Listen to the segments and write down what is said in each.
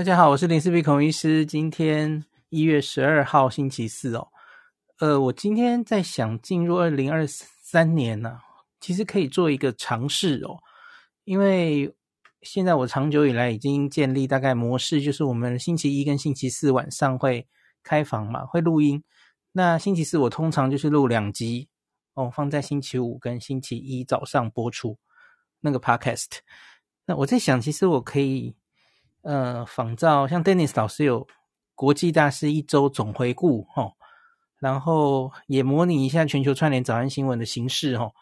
大家好，我是林思碧孔医师。今天一月十二号星期四哦，呃，我今天在想进入二零二三年呢、其实可以做一个尝试哦，因为现在我长久以来已经建立大概模式，就是我们星期一跟星期四晚上会开房嘛，会录音。那星期四我通常就是录两集哦，放在星期五跟星期一早上播出那个 podcast。那我在想，其实我可以。呃，仿照像 Dennis 老师有国际大事一周总回顾齁，然后也模拟一下全球串联早安新闻的形式齁。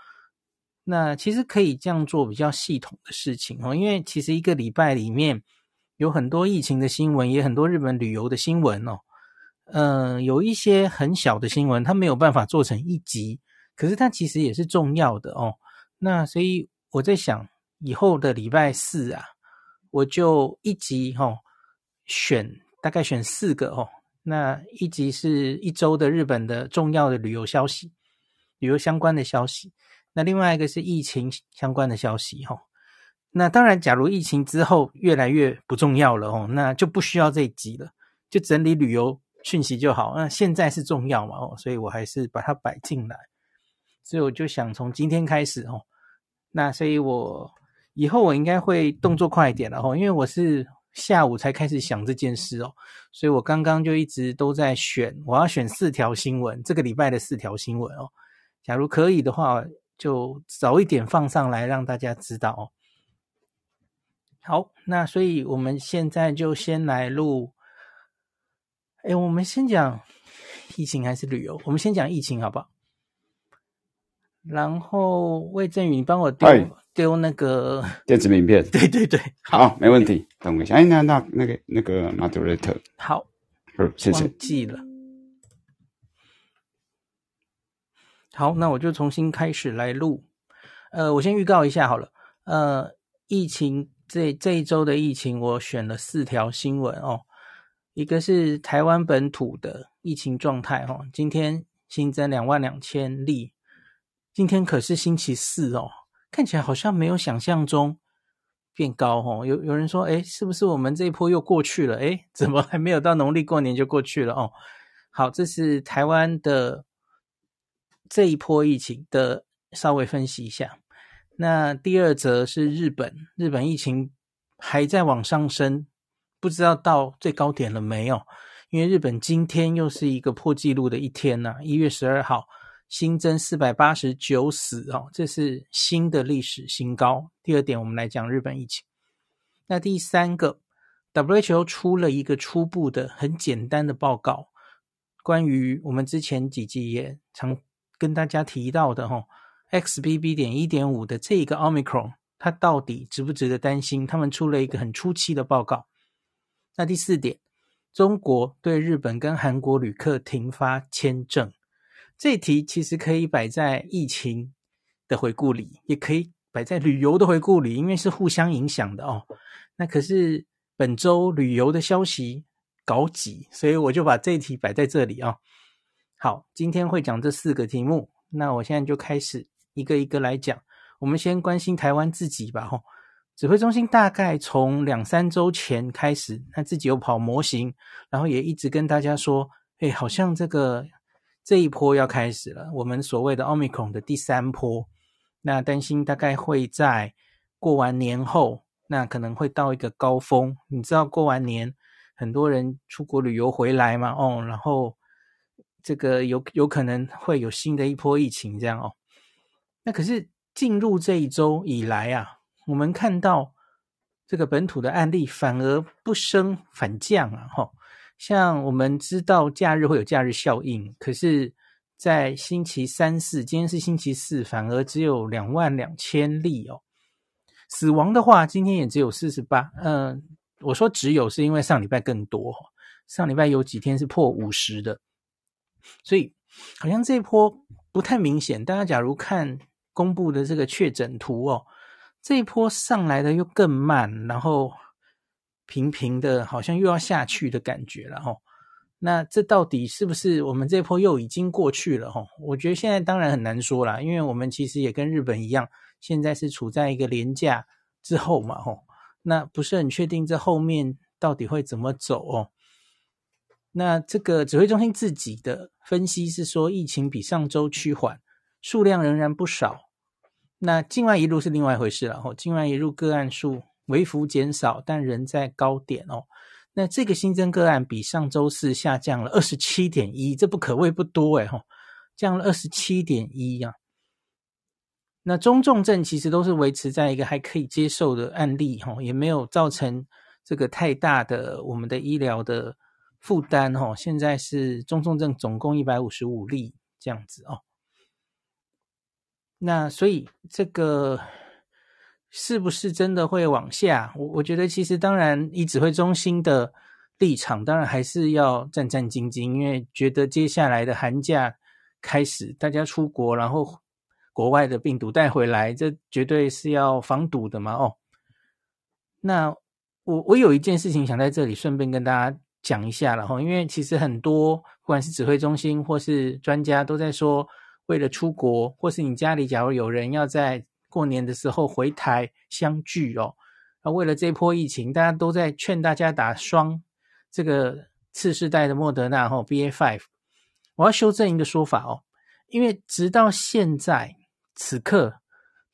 那其实可以这样做比较系统的事情哦，因为其实一个礼拜里面有很多疫情的新闻，也很多日本旅游的新闻哦。嗯，有一些很小的新闻，它没有办法做成一集，可是它其实也是重要的哦。那所以我在想，以后的礼拜四啊。我就一集哈、哦，选大概选四个哦。那一集是一周的日本的重要的旅游消息，旅游相关的消息。那另外一个是疫情相关的消息哈、哦。那当然，假如疫情之后越来越不重要了哦，那就不需要这一集了，就整理旅游讯息就好。那现在是重要嘛哦，所以我还是把它摆进来。所以我就想从今天开始哦，那所以我。以后我应该会动作快一点了哦，因为我是下午才开始想这件事哦，所以我刚刚就一直都在选，我要选四条新闻，这个礼拜的四条新闻哦。假如可以的话，就早一点放上来让大家知道哦。好，那所以我们现在就先来录，哎，我们先讲疫情还是旅游？我们先讲疫情好不好？然后魏振宇，你帮我丢。丢那个 电子名片，对对对，好，没问题。等我一下，哎，那那那个那个 moderator，好，好，谢谢。忘记了。好，那我就重新开始来录。呃，我先预告一下好了。呃，疫情这这一周的疫情，我选了四条新闻哦。一个是台湾本土的疫情状态哦，今天新增两万两千例，今天可是星期四哦。看起来好像没有想象中变高哦，有有人说，哎，是不是我们这一波又过去了？哎，怎么还没有到农历过年就过去了哦？好，这是台湾的这一波疫情的稍微分析一下。那第二则是日本，日本疫情还在往上升，不知道到最高点了没有？因为日本今天又是一个破纪录的一天呐，一月十二号。新增四百八十九死哦，这是新的历史新高。第二点，我们来讲日本疫情。那第三个，WHO 出了一个初步的、很简单的报告，关于我们之前几集也常跟大家提到的哈，XBB 点一点五的这一个 Omicron，它到底值不值得担心？他们出了一个很初期的报告。那第四点，中国对日本跟韩国旅客停发签证。这题其实可以摆在疫情的回顾里，也可以摆在旅游的回顾里，因为是互相影响的哦。那可是本周旅游的消息搞挤，所以我就把这题摆在这里啊、哦。好，今天会讲这四个题目，那我现在就开始一个一个来讲。我们先关心台湾自己吧。吼，指挥中心大概从两三周前开始，他自己有跑模型，然后也一直跟大家说，哎，好像这个。这一波要开始了，我们所谓的 Omicron 的第三波，那担心大概会在过完年后，那可能会到一个高峰。你知道过完年很多人出国旅游回来嘛？哦，然后这个有有可能会有新的一波疫情这样哦。那可是进入这一周以来啊，我们看到这个本土的案例反而不升反降啊，吼。像我们知道假日会有假日效应，可是，在星期三四，今天是星期四，反而只有两万两千例哦。死亡的话，今天也只有四十八。嗯，我说只有是因为上礼拜更多，上礼拜有几天是破五十的，所以好像这一波不太明显。大家假如看公布的这个确诊图哦，这一波上来的又更慢，然后。平平的，好像又要下去的感觉了哈。那这到底是不是我们这波又已经过去了哈？我觉得现在当然很难说啦，因为我们其实也跟日本一样，现在是处在一个廉价之后嘛哈。那不是很确定这后面到底会怎么走哦。那这个指挥中心自己的分析是说，疫情比上周趋缓，数量仍然不少。那境外一路是另外一回事了哦，境外一路个案数微幅减少，但仍在高点哦。那这个新增个案比上周四下降了二十七点一，这不可谓不多诶吼，降了二十七点一呀。那中重症其实都是维持在一个还可以接受的案例哈，也没有造成这个太大的我们的医疗的负担哈。现在是中重症总共一百五十五例这样子哦。那所以这个是不是真的会往下？我我觉得其实当然以指挥中心的立场，当然还是要战战兢兢，因为觉得接下来的寒假开始，大家出国，然后国外的病毒带回来，这绝对是要防堵的嘛。哦，那我我有一件事情想在这里顺便跟大家讲一下然后，因为其实很多不管是指挥中心或是专家都在说。为了出国，或是你家里假如有人要在过年的时候回台相聚哦，那为了这波疫情，大家都在劝大家打双这个次世代的莫德纳哦 B A five。我要修正一个说法哦，因为直到现在此刻，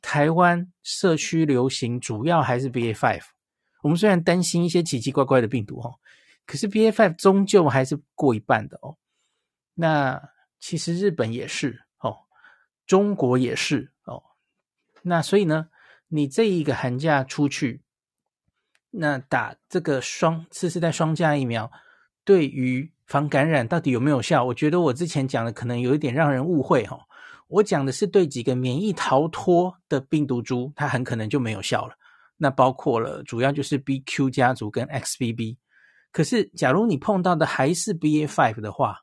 台湾社区流行主要还是 B A five。我们虽然担心一些奇奇怪怪的病毒哦，可是 B A five 终究还是过一半的哦。那其实日本也是哦。中国也是哦，那所以呢，你这一个寒假出去，那打这个双次世代双价疫苗，对于防感染到底有没有效？我觉得我之前讲的可能有一点让人误会哈、哦。我讲的是对几个免疫逃脱的病毒株，它很可能就没有效了。那包括了主要就是 BQ 家族跟 XBB。可是假如你碰到的还是 BA.5 的话，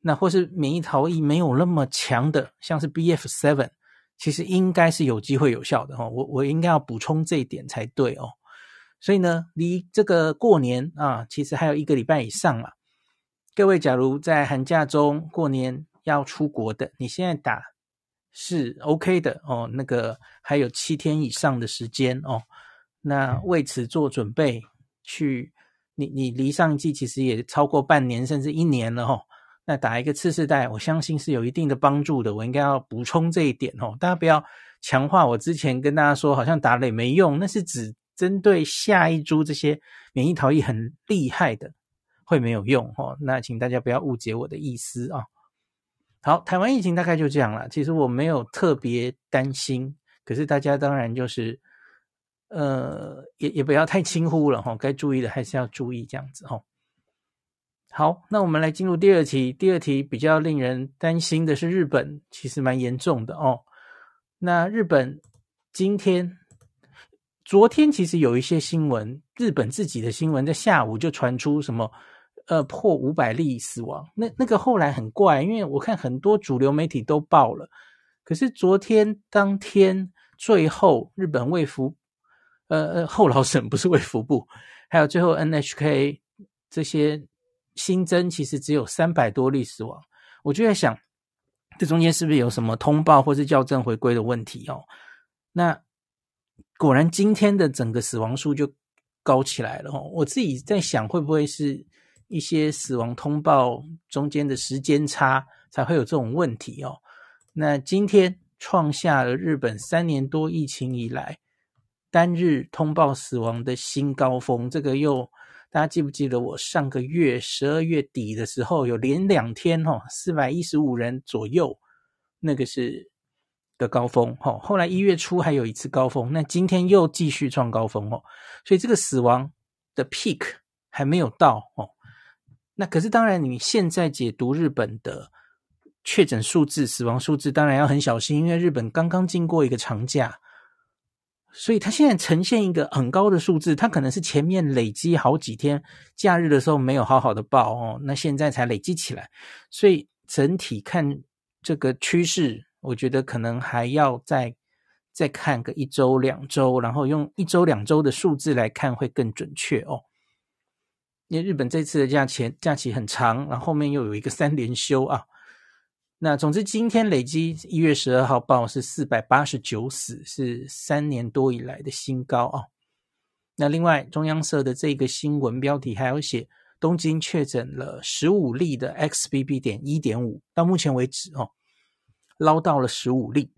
那或是免疫逃逸没有那么强的，像是 BF7，其实应该是有机会有效的哈。我我应该要补充这一点才对哦。所以呢，离这个过年啊，其实还有一个礼拜以上嘛。各位，假如在寒假中过年要出国的，你现在打是 OK 的哦。那个还有七天以上的时间哦。那为此做准备，去你你离上一剂其实也超过半年甚至一年了哈。那打一个次世代，我相信是有一定的帮助的。我应该要补充这一点哦，大家不要强化我之前跟大家说，好像打了也没用，那是只针对下一株这些免疫逃逸很厉害的会没有用哦。那请大家不要误解我的意思啊。好，台湾疫情大概就这样了。其实我没有特别担心，可是大家当然就是呃，也也不要太轻忽了哈。该注意的还是要注意，这样子哦。好，那我们来进入第二题。第二题比较令人担心的是日本，其实蛮严重的哦。那日本今天、昨天其实有一些新闻，日本自己的新闻在下午就传出什么，呃，破五百例死亡。那那个后来很怪，因为我看很多主流媒体都报了，可是昨天当天最后日本卫福，呃呃，后劳省 不是卫福部，还有最后 NHK 这些。新增其实只有三百多例死亡，我就在想，这中间是不是有什么通报或是校正回归的问题哦？那果然今天的整个死亡数就高起来了哦。我自己在想，会不会是一些死亡通报中间的时间差才会有这种问题哦？那今天创下了日本三年多疫情以来单日通报死亡的新高峰，这个又。大家记不记得我上个月十二月底的时候有连两天哈四百一十五人左右，那个是个高峰哈。后来一月初还有一次高峰，那今天又继续创高峰哦。所以这个死亡的 peak 还没有到哦。那可是当然，你现在解读日本的确诊数字、死亡数字，当然要很小心，因为日本刚刚经过一个长假。所以它现在呈现一个很高的数字，它可能是前面累积好几天假日的时候没有好好的报哦，那现在才累积起来。所以整体看这个趋势，我觉得可能还要再再看个一周两周，然后用一周两周的数字来看会更准确哦。因为日本这次的假期假期很长，然后后面又有一个三连休啊。那总之，今天累积一月十二号报是四百八十九死，是三年多以来的新高啊。那另外中央社的这个新闻标题还有写东京确诊了十五例的 XBB 点一点五，到目前为止哦，捞到了十五例。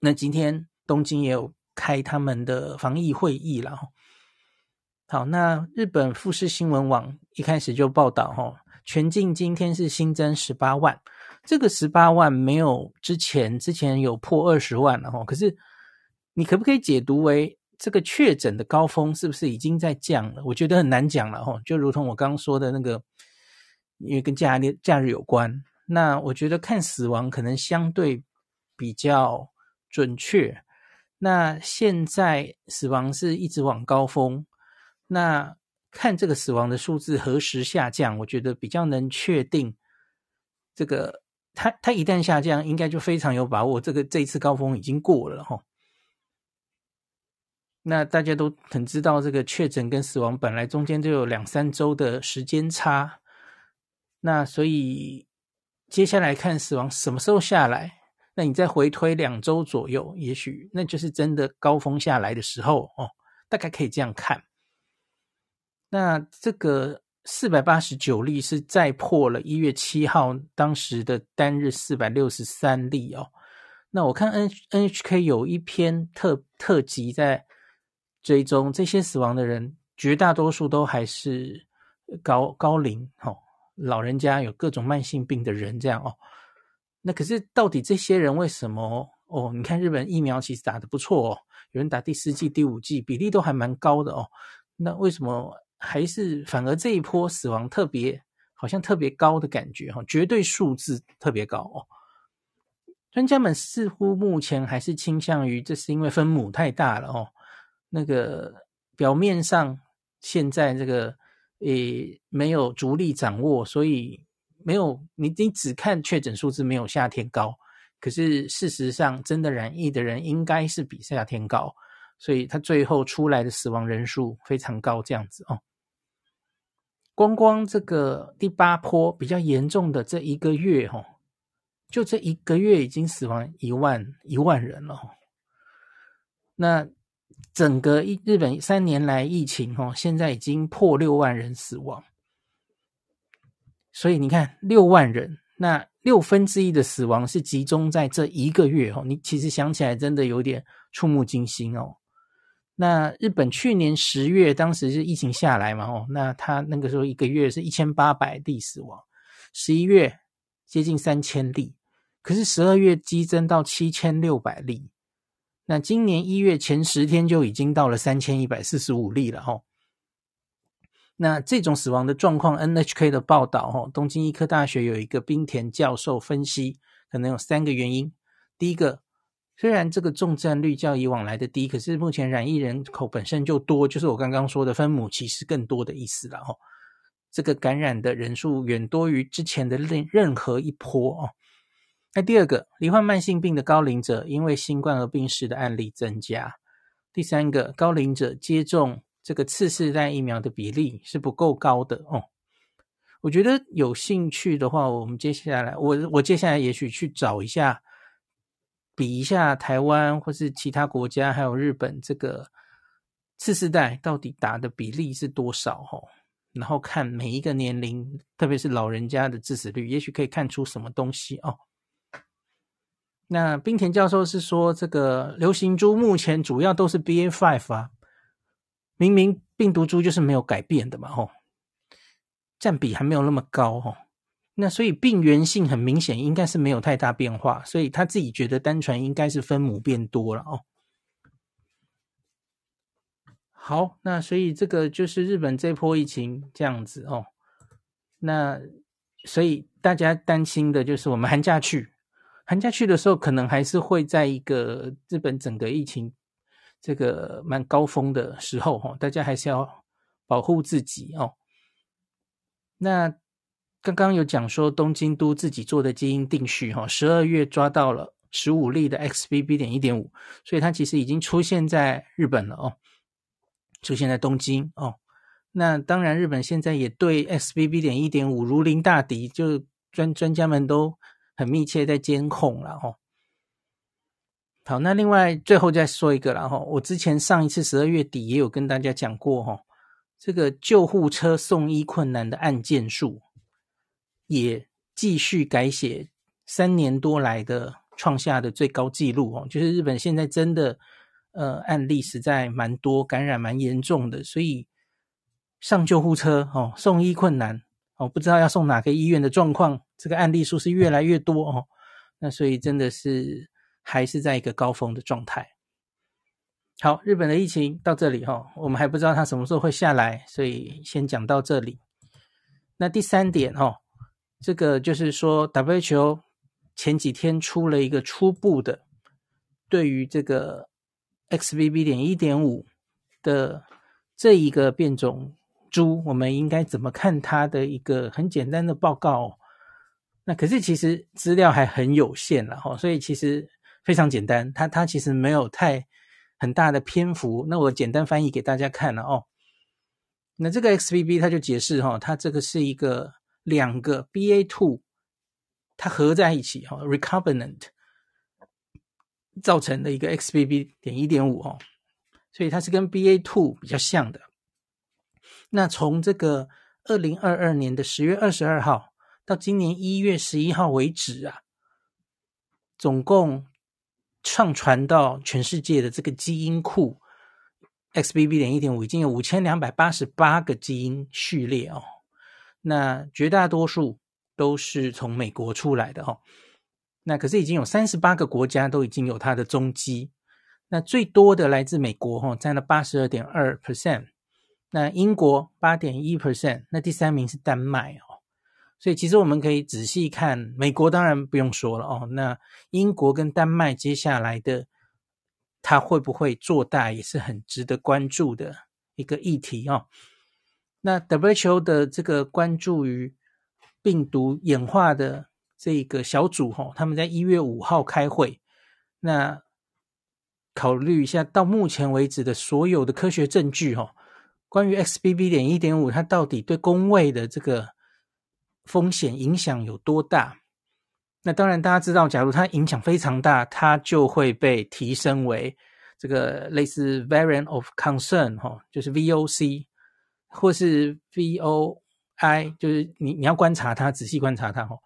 那今天东京也有开他们的防疫会议了。好，那日本富士新闻网一开始就报道哈，全境今天是新增十八万，这个十八万没有之前之前有破二十万了哈，可是你可不可以解读为？这个确诊的高峰是不是已经在降了？我觉得很难讲了哈，就如同我刚刚说的那个，因为跟假日假日有关。那我觉得看死亡可能相对比较准确。那现在死亡是一直往高峰，那看这个死亡的数字何时下降，我觉得比较能确定这个它它一旦下降，应该就非常有把握，这个这一次高峰已经过了哈。那大家都很知道，这个确诊跟死亡本来中间就有两三周的时间差，那所以接下来看死亡什么时候下来，那你再回推两周左右，也许那就是真的高峰下来的时候哦，大概可以这样看。那这个四百八十九例是再破了一月七号当时的单日四百六十三例哦。那我看 N NHK 有一篇特特辑在。追踪这些死亡的人，绝大多数都还是高高龄哦，老人家有各种慢性病的人这样哦。那可是到底这些人为什么哦？你看日本疫苗其实打得不错哦，有人打第四剂、第五剂，比例都还蛮高的哦。那为什么还是反而这一波死亡特别好像特别高的感觉哈？绝对数字特别高哦。专家们似乎目前还是倾向于这是因为分母太大了哦。那个表面上现在这个诶没有逐例掌握，所以没有你你只看确诊数字没有夏天高，可是事实上真的染疫的人应该是比夏天高，所以他最后出来的死亡人数非常高这样子哦。光光这个第八波比较严重的这一个月哦，就这一个月已经死亡一万一万人了，那。整个一日本三年来疫情哦，现在已经破六万人死亡，所以你看六万人，那六分之一的死亡是集中在这一个月哦。你其实想起来真的有点触目惊心哦。那日本去年十月当时是疫情下来嘛哦，那他那个时候一个月是一千八百例死亡，十一月接近三千例，可是十二月激增到七千六百例。那今年一月前十天就已经到了三千一百四十五例了哈。那这种死亡的状况，NHK 的报道哈，东京医科大学有一个滨田教授分析，可能有三个原因。第一个，虽然这个重症率较以往来的低，可是目前染疫人口本身就多，就是我刚刚说的分母其实更多的意思了哈。这个感染的人数远多于之前的任任何一波哦。那第二个，罹患慢性病的高龄者因为新冠而病逝的案例增加。第三个，高龄者接种这个次世代疫苗的比例是不够高的哦。我觉得有兴趣的话，我们接下来，我我接下来也许去找一下，比一下台湾或是其他国家，还有日本这个次世代到底打的比例是多少哦。然后看每一个年龄，特别是老人家的致死率，也许可以看出什么东西哦。那滨田教授是说，这个流行株目前主要都是 BA.5 啊，明明病毒株就是没有改变的嘛，吼，占比还没有那么高，吼，那所以病原性很明显应该是没有太大变化，所以他自己觉得单纯应该是分母变多了哦。好，那所以这个就是日本这波疫情这样子哦，那所以大家担心的就是我们寒假去。寒假去的时候，可能还是会在一个日本整个疫情这个蛮高峰的时候，哈，大家还是要保护自己哦。那刚刚有讲说，东京都自己做的基因定序，哈，十二月抓到了十五例的 XBB. 点一点五，所以它其实已经出现在日本了哦，出现在东京哦。那当然，日本现在也对 XBB. 点一点五如临大敌，就专专家们都。很密切在监控了哦，好，那另外最后再说一个了哈，我之前上一次十二月底也有跟大家讲过哈，这个救护车送医困难的案件数也继续改写三年多来的创下的最高纪录哦，就是日本现在真的呃案例实在蛮多，感染蛮严重的，所以上救护车哦，送医困难哦，不知道要送哪个医院的状况，这个案例数是越来越多哦。那所以真的是还是在一个高峰的状态。好，日本的疫情到这里哈，我们还不知道它什么时候会下来，所以先讲到这里。那第三点哈，这个就是说 WHO 前几天出了一个初步的对于这个 XBB 点一点五的这一个变种株，我们应该怎么看它的一个很简单的报告。那可是其实资料还很有限了哈，所以其实非常简单，它它其实没有太很大的篇幅。那我简单翻译给大家看了哦。那这个 XBB 它就解释哈，它这个是一个两个 BA.2 它合在一起哈，recombinant 造成的一个 XBB 点一点五哦，所以它是跟 BA.2 比较像的。那从这个二零二二年的十月二十二号。到今年一月十一号为止啊，总共上传到全世界的这个基因库 XBB 点一点五已经有五千两百八十八个基因序列哦。那绝大多数都是从美国出来的哦。那可是已经有三十八个国家都已经有它的踪迹。那最多的来自美国哦，占了八十二点二 percent。那英国八点一 percent。那第三名是丹麦哦。所以其实我们可以仔细看，美国当然不用说了哦。那英国跟丹麦接下来的，它会不会做大，也是很值得关注的一个议题哦。那 WHO 的这个关注于病毒演化的这个小组哈，他们在一月五号开会，那考虑一下到目前为止的所有的科学证据哈，关于 XBB 点一点五它到底对公卫的这个。风险影响有多大？那当然，大家知道，假如它影响非常大，它就会被提升为这个类似 Variant of Concern 哈，就是 VOC 或是 VOI，就是你你要观察它，仔细观察它哦。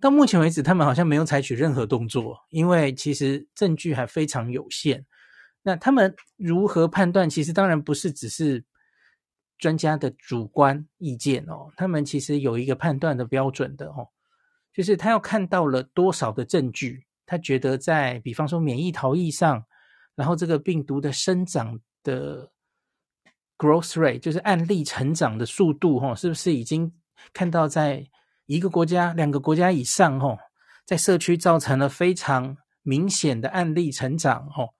到目前为止，他们好像没有采取任何动作，因为其实证据还非常有限。那他们如何判断？其实当然不是只是。专家的主观意见哦，他们其实有一个判断的标准的哦，就是他要看到了多少的证据，他觉得在比方说免疫逃逸上，然后这个病毒的生长的 growth rate，就是案例成长的速度哈，是不是已经看到在一个国家、两个国家以上哈，在社区造成了非常明显的案例成长哦，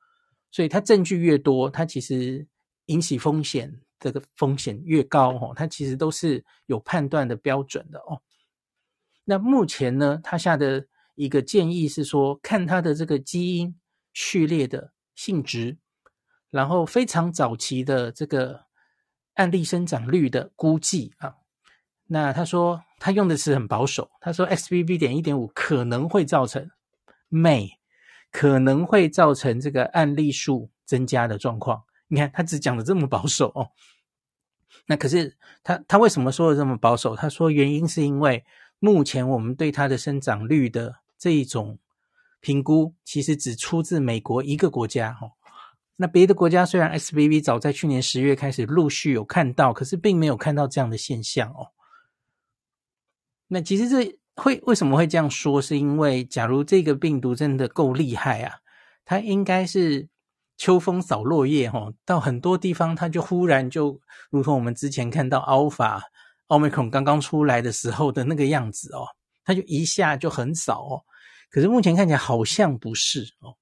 所以他证据越多，他其实引起风险。这个风险越高哦，它其实都是有判断的标准的哦。那目前呢，他下的一个建议是说，看它的这个基因序列的性质，然后非常早期的这个案例生长率的估计啊。那他说他用的词很保守，他说 XBB 点一点五可能会造成 may 可能会造成这个案例数增加的状况。你看他只讲的这么保守哦。那可是他他为什么说的这么保守？他说原因是因为目前我们对它的生长率的这一种评估，其实只出自美国一个国家哦。那别的国家虽然 XBB 早在去年十月开始陆续有看到，可是并没有看到这样的现象哦。那其实这会为什么会这样说？是因为假如这个病毒真的够厉害啊，它应该是。秋风扫落叶，哈，到很多地方，它就忽然就如同我们之前看到 Alpha、Omicron 刚刚出来的时候的那个样子哦，它就一下就很少哦。可是目前看起来好像不是哦。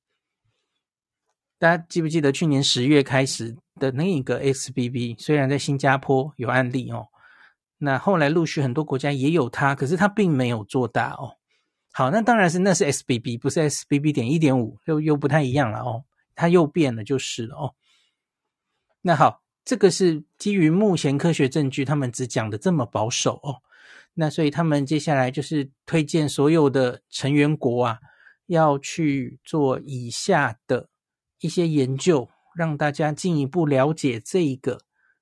大家记不记得去年十月开始的那一个 XBB？虽然在新加坡有案例哦，那后来陆续很多国家也有它，可是它并没有做大哦。好，那当然是那是 XBB，不是 XBB 点一点五，又又不太一样了哦。它又变了，就是了哦。那好，这个是基于目前科学证据，他们只讲的这么保守哦。那所以他们接下来就是推荐所有的成员国啊，要去做以下的一些研究，让大家进一步了解这一个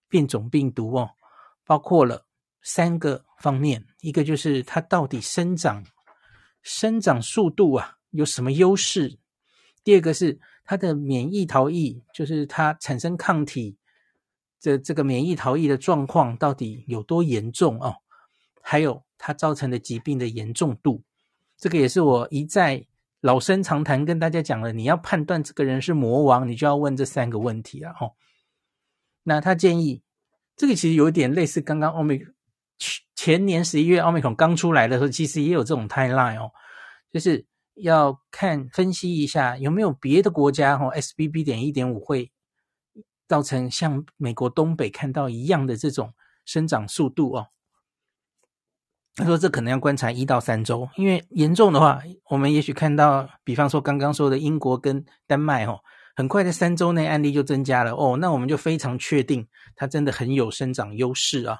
变种病毒哦，包括了三个方面，一个就是它到底生长生长速度啊有什么优势，第二个是它的免疫逃逸，就是它产生抗体这这个免疫逃逸的状况到底有多严重哦，还有它造成的疾病的严重度，这个也是我一再。老生常谈跟大家讲了，你要判断这个人是魔王，你就要问这三个问题啊！哦，那他建议，这个其实有点类似刚刚奥密前年十一月奥密克戎刚出来的时候，其实也有这种 timeline 哦，就是要看分析一下有没有别的国家哦，SBB 点一点五会造成像美国东北看到一样的这种生长速度哦。他说：“这可能要观察一到三周，因为严重的话，我们也许看到，比方说刚刚说的英国跟丹麦，哦，很快在三周内案例就增加了哦，那我们就非常确定它真的很有生长优势啊。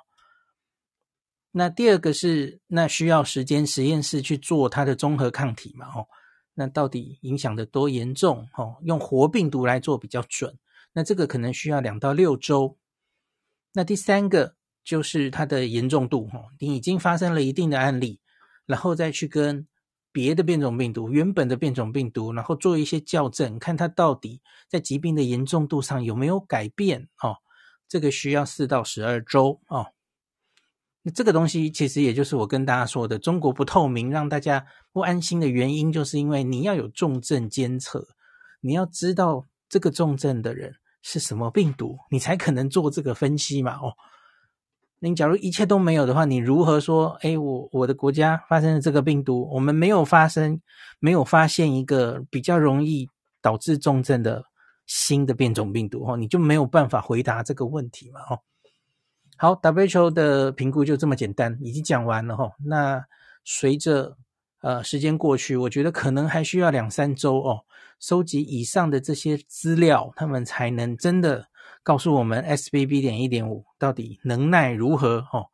那第二个是，那需要时间实验室去做它的综合抗体嘛，哦，那到底影响的多严重？哦，用活病毒来做比较准，那这个可能需要两到六周。那第三个。”就是它的严重度，哈，你已经发生了一定的案例，然后再去跟别的变种病毒、原本的变种病毒，然后做一些校正，看它到底在疾病的严重度上有没有改变，哦，这个需要四到十二周，哦，那这个东西其实也就是我跟大家说的，中国不透明，让大家不安心的原因，就是因为你要有重症监测，你要知道这个重症的人是什么病毒，你才可能做这个分析嘛，哦。你假如一切都没有的话，你如何说？哎，我我的国家发生了这个病毒，我们没有发生，没有发现一个比较容易导致重症的新的变种病毒哦，你就没有办法回答这个问题嘛？哦，好，WHO 的评估就这么简单，已经讲完了哈。那随着呃时间过去，我觉得可能还需要两三周哦，收集以上的这些资料，他们才能真的。告诉我们 SBB 点一点五到底能耐如何？哦，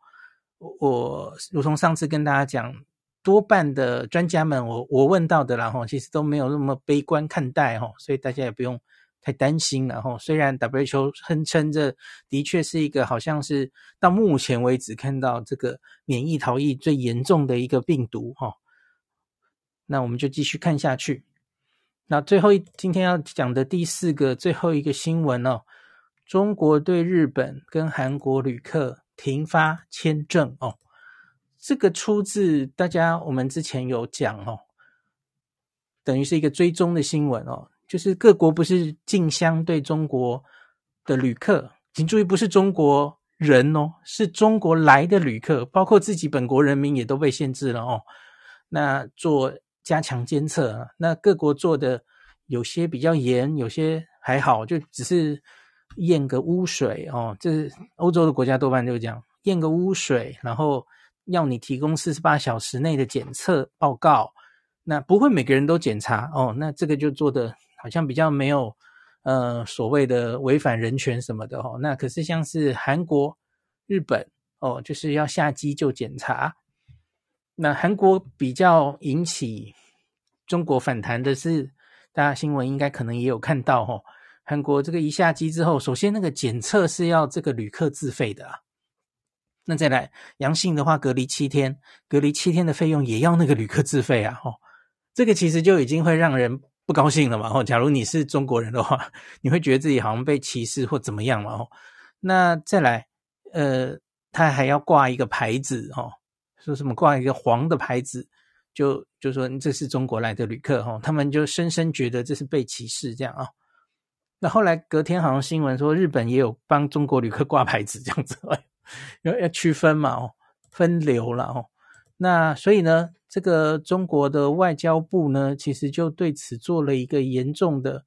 我如同上次跟大家讲，多半的专家们，我我问到的，然后其实都没有那么悲观看待，哈，所以大家也不用太担心，然后虽然 WHO 声称这的确是一个好像是到目前为止看到这个免疫逃逸最严重的一个病毒，哈，那我们就继续看下去。那最后一今天要讲的第四个最后一个新闻哦。中国对日本跟韩国旅客停发签证哦，这个出自大家我们之前有讲哦，等于是一个追踪的新闻哦，就是各国不是竞相对中国的旅客，请注意不是中国人哦，是中国来的旅客，包括自己本国人民也都被限制了哦。那做加强监测，那各国做的有些比较严，有些还好，就只是。验个污水哦，这是欧洲的国家多半就这样，验个污水，然后要你提供四十八小时内的检测报告。那不会每个人都检查哦，那这个就做的好像比较没有呃所谓的违反人权什么的哦。那可是像是韩国、日本哦，就是要下机就检查。那韩国比较引起中国反弹的是，大家新闻应该可能也有看到哦。韩国这个一下机之后，首先那个检测是要这个旅客自费的啊，那再来阳性的话隔离七天，隔离七天的费用也要那个旅客自费啊，哦，这个其实就已经会让人不高兴了嘛，哦，假如你是中国人的话，你会觉得自己好像被歧视或怎么样嘛，哦，那再来，呃，他还要挂一个牌子哦，说什么挂一个黄的牌子，就就说这是中国来的旅客哦，他们就深深觉得这是被歧视这样啊。那后来隔天好像新闻说，日本也有帮中国旅客挂牌子这样子，要要区分嘛，哦，分流了哦。那所以呢，这个中国的外交部呢，其实就对此做了一个严重的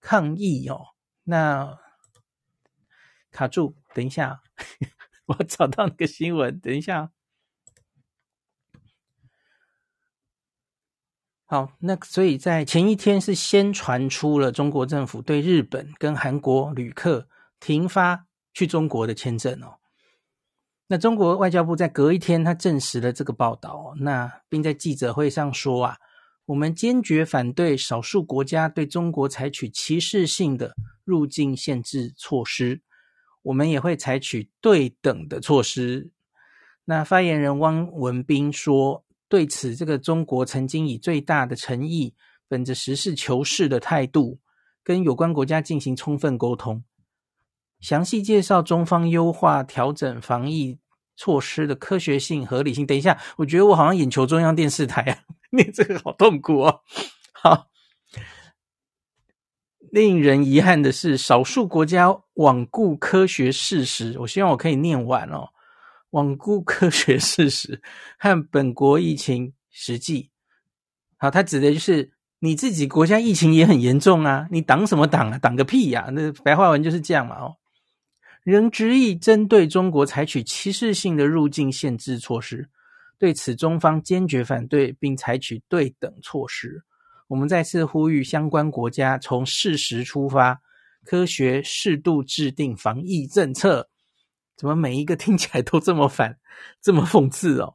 抗议哦。那卡住，等一下，我找到那个新闻，等一下。好，那所以在前一天是先传出了中国政府对日本跟韩国旅客停发去中国的签证哦。那中国外交部在隔一天，他证实了这个报道，那并在记者会上说啊，我们坚决反对少数国家对中国采取歧视性的入境限制措施，我们也会采取对等的措施。那发言人汪文斌说，对此，这个中国曾经以最大的诚意，本着实事求是的态度，跟有关国家进行充分沟通，详细介绍中方优化调整防疫措施的科学性、合理性。等一下，我觉得我好像眼球中央电视台啊。念这个好痛苦哦。好，令人遗憾的是，少数国家罔顾科学事实。我希望我可以念完哦。罔顾科学事实和本国疫情实际。好，他指的就是你自己国家疫情也很严重啊，你挡什么挡啊？挡个屁呀！那白话文就是这样嘛。哦，仍执意针对中国采取歧视性的入境限制措施。对此，中方坚决反对，并采取对等措施。我们再次呼吁相关国家从事实出发，科学适度制定防疫政策。怎么每一个听起来都这么反，这么讽刺哦？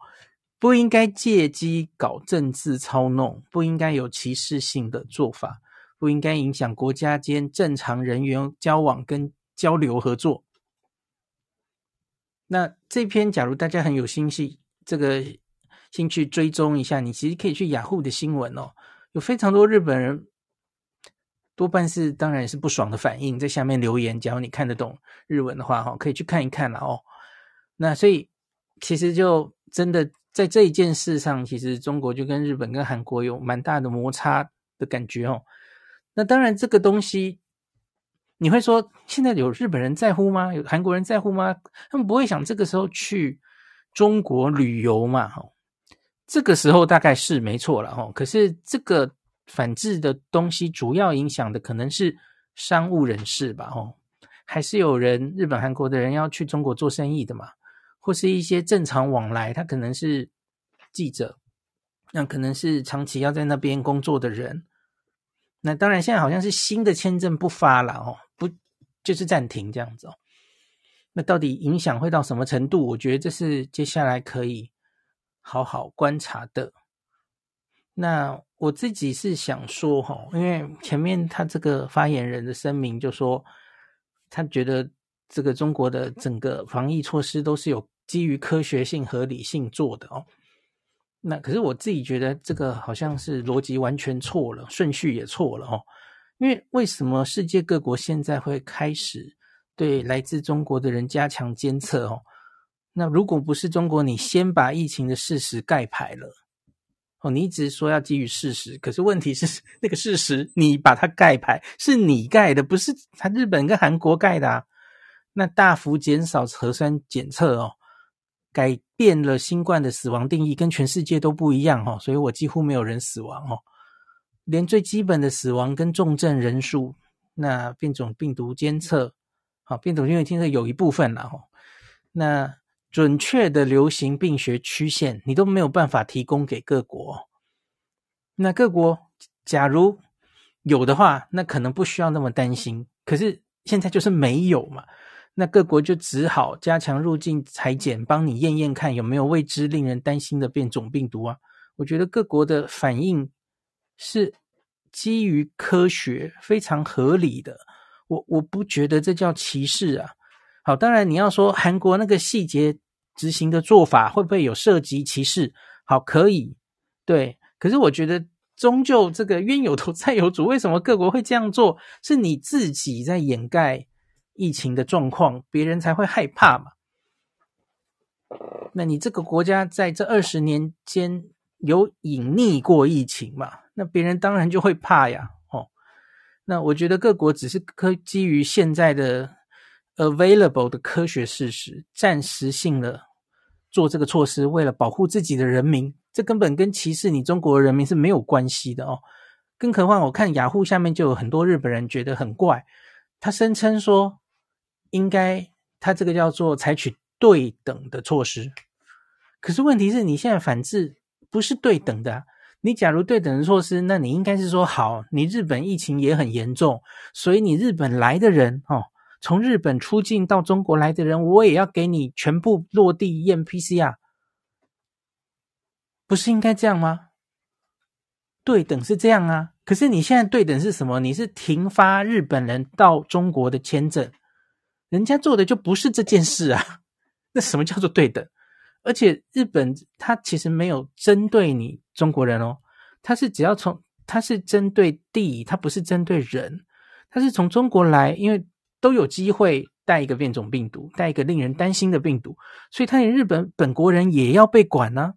不应该借机搞政治操弄，不应该有歧视性的做法，不应该影响国家间正常人员交往跟交流合作。那这篇，假如大家很有心细。这个兴趣追踪一下，你其实可以去雅虎的新闻哦，有非常多日本人，多半是当然也是不爽的反应，在下面留言。假如你看得懂日文的话，哈，可以去看一看了哦。那所以其实就真的在这一件事上，其实中国就跟日本跟韩国有蛮大的摩擦的感觉哦。那当然这个东西，你会说现在有日本人在乎吗？有韩国人在乎吗？他们不会想这个时候去。中国旅游嘛，哈，这个时候大概是没错了，哈。可是这个反制的东西，主要影响的可能是商务人士吧，哦，还是有人日本、韩国的人要去中国做生意的嘛，或是一些正常往来，他可能是记者，那可能是长期要在那边工作的人。那当然，现在好像是新的签证不发了，哦，不就是暂停这样子哦。那到底影响会到什么程度？我觉得这是接下来可以好好观察的。那我自己是想说，哈，因为前面他这个发言人的声明就说，他觉得这个中国的整个防疫措施都是有基于科学性、合理性做的哦。那可是我自己觉得这个好像是逻辑完全错了，顺序也错了哦。因为为什么世界各国现在会开始？对来自中国的人加强监测哦，那如果不是中国，你先把疫情的事实盖牌了哦，你一直说要基于事实，可是问题是那个事实你把它盖牌是你盖的，不是他日本跟韩国盖的啊。那大幅减少核酸检测哦，改变了新冠的死亡定义，跟全世界都不一样哦，所以我几乎没有人死亡哦，连最基本的死亡跟重症人数，那变种病毒监测。好，变种病毒监测有一部分了哈，那准确的流行病学曲线你都没有办法提供给各国，那各国假如有的话，那可能不需要那么担心。可是现在就是没有嘛，那各国就只好加强入境裁剪，帮你验验看有没有未知令人担心的变种病毒啊。我觉得各国的反应是基于科学，非常合理的。我我不觉得这叫歧视啊。好，当然你要说韩国那个细节执行的做法会不会有涉及歧视？好，可以，对。可是我觉得终究这个冤有头 债有主，为什么各国会这样做？是你自己在掩盖疫情的状况，别人才会害怕嘛。那你这个国家在这二十年间有隐匿过疫情嘛？那别人当然就会怕呀。哦那我觉得各国只是科基于现在的 available 的科学事实，暂时性的做这个措施，为了保护自己的人民，这根本跟歧视你中国人民是没有关系的哦。更何况，我看雅虎下面就有很多日本人觉得很怪，他声称说应该他这个叫做采取对等的措施，可是问题是你现在反制不是对等的。你假如对等的措施，那你应该是说好，你日本疫情也很严重，所以你日本来的人哦，从日本出境到中国来的人，我也要给你全部落地验 PCR，不是应该这样吗？对等是这样啊。可是你现在对等是什么？你是停发日本人到中国的签证，人家做的就不是这件事啊。那什么叫做对等？而且日本他其实没有针对你中国人哦，他是只要从他是针对地，他不是针对人，他是从中国来，因为都有机会带一个变种病毒，带一个令人担心的病毒，所以他连日本本国人也要被管呢、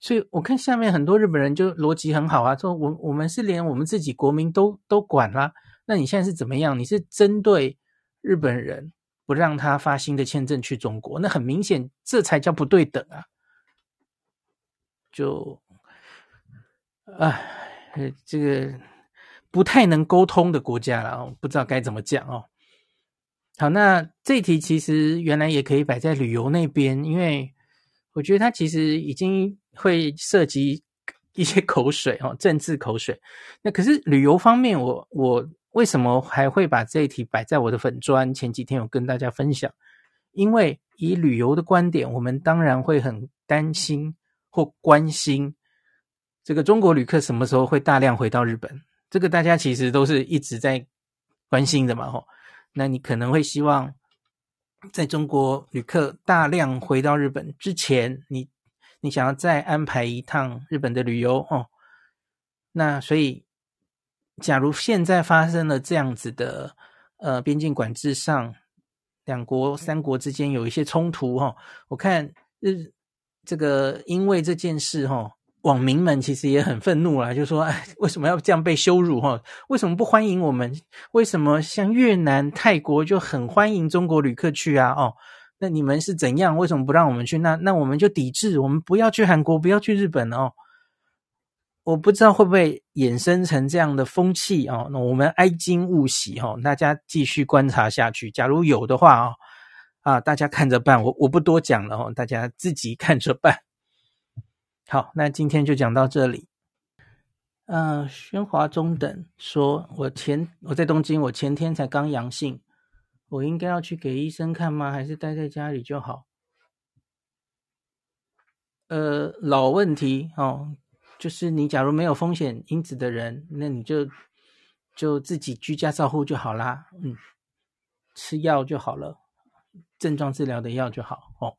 所以我看下面很多日本人就逻辑很好啊，说我我们是连我们自己国民都都管啦，那你现在是怎么样？你是针对日本人不让他发新的签证去中国？那很明显，这才叫不对等啊！就，哎，这个不太能沟通的国家了，不知道该怎么讲哦。好，那这一题其实原来也可以摆在旅游那边，因为我觉得它其实已经。会涉及 一些口水哦，政治口水。那可是旅游方面，我我为什么还会把这一题摆在我的粉专？前几天有跟大家分享，因为以旅游的观点，我们当然会很担心或关心这个中国旅客什么时候会大量回到日本。这个大家其实都是一直在关心的嘛，吼。那你可能会希望在中国旅客大量回到日本之前，你。你想要再安排一趟日本的旅游哦，那所以，假如现在发生了这样子的呃边境管制上，两国三国之间有一些冲突哈、哦，我看日这个因为这件事哈、哦，网民们其实也很愤怒啦，就说哎，为什么要这样被羞辱哈？为什么不欢迎我们？为什么像越南、泰国就很欢迎中国旅客去啊？哦。那你们是怎样？为什么不让我们去？那那我们就抵制，我们不要去韩国，不要去日本哦。我不知道会不会衍生成这样的风气哦。那我们哀矜勿喜哦，大家继续观察下去。假如有的话哦，啊，大家看着办。我我不多讲了哦，大家自己看着办。好，那今天就讲到这里。嗯、呃，喧哗中等说，我前我在东京，我前天才刚阳性。我应该要去给医生看吗？还是待在家里就好？呃，老问题哦，就是你假如没有风险因子的人，那你就就自己居家照护就好啦。嗯，吃药就好了，症状治疗的药就好哦。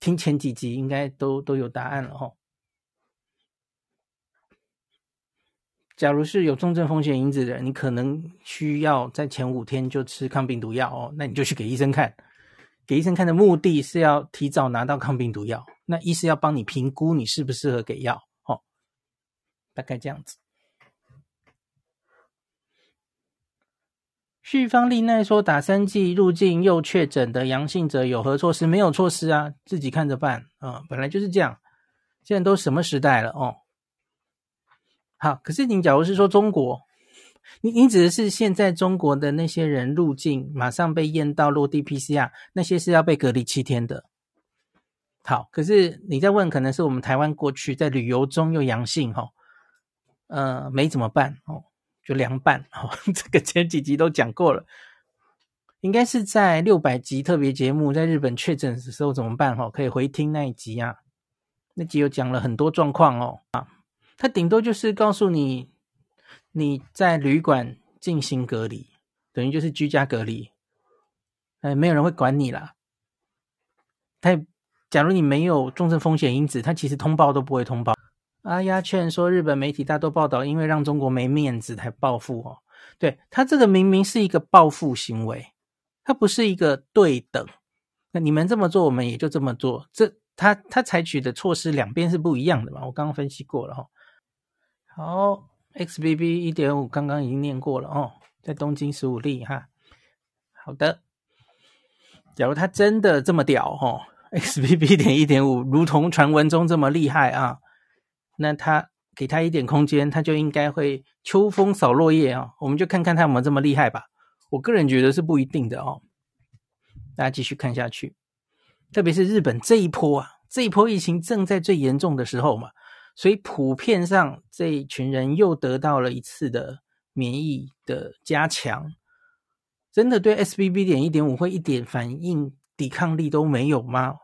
听前几集应该都都有答案了哦。假如是有重症风险因子的人，你可能需要在前五天就吃抗病毒药哦，那你就去给医生看。给医生看的目的是要提早拿到抗病毒药，那医师要帮你评估你适不适合给药哦，大概这样子。旭方丽奈说，打三剂入境又确诊的阳性者有何措施？没有措施啊，自己看着办啊、本来就是这样。现在都什么时代了哦？好，可是你假如是说中国，你你指的是现在中国的那些人入境，马上被验到落地 PCR，那些是要被隔离七天的。好，可是你在问，可能是我们台湾过去在旅游中又阳性哈，呃，没怎么办哦，就凉拌哦，这个前几集都讲过了，应该是在六百集特别节目，在日本确诊的时候怎么办哈，可以回听那一集啊，那集有讲了很多状况哦啊。他顶多就是告诉你，你在旅馆进行隔离，等于就是居家隔离，哎，没有人会管你啦。他假如你没有重症风险因子，他其实通报都不会通报。阿丫劝说日本媒体大多报道，因为让中国没面子才报复哦。对，他这个明明是一个报复行为，他不是一个对等。那你们这么做，我们也就这么做。这他他采取的措施两边是不一样的嘛？我刚刚分析过了哈。好，XBB 一点五刚刚已经念过了哦，在东京十五例哈。好的，假如他真的这么屌哦，XBB 点一点五如同传闻中这么厉害啊，那他给他一点空间，他就应该会秋风扫落叶啊。我们就看看他有没有这么厉害吧。我个人觉得是不一定的哦。大家继续看下去，特别是日本这一波啊，这一波疫情正在最严重的时候嘛。所以普遍上，这一群人又得到了一次的免疫的加强，真的对 SBB 点一点五会一点反应抵抗力都没有吗？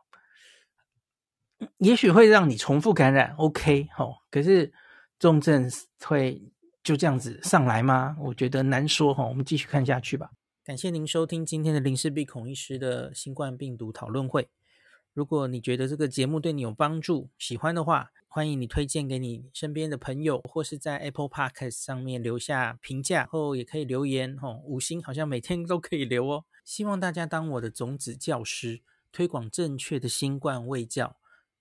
也许会让你重复感染，OK，好，可是重症会就这样子上来吗？我觉得难说哈。我们继续看下去吧。感谢您收听今天的林氏璧孔医师的新冠病毒讨论会。如果你觉得这个节目对你有帮助，喜欢的话，欢迎你推荐给你身边的朋友，或是在 Apple Podcast 上面留下评价，后也可以留言哦。五星好像每天都可以留哦。希望大家当我的种子教师，推广正确的新冠卫教，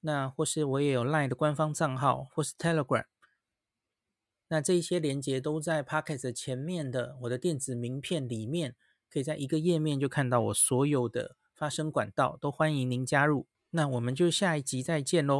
那或是我也有 LINE 的官方账号，或是 Telegram。那这一些连接都在 Podcast 前面的我的电子名片里面，可以在一个页面就看到我所有的发声管道，都欢迎您加入。那我们就下一集再见喽。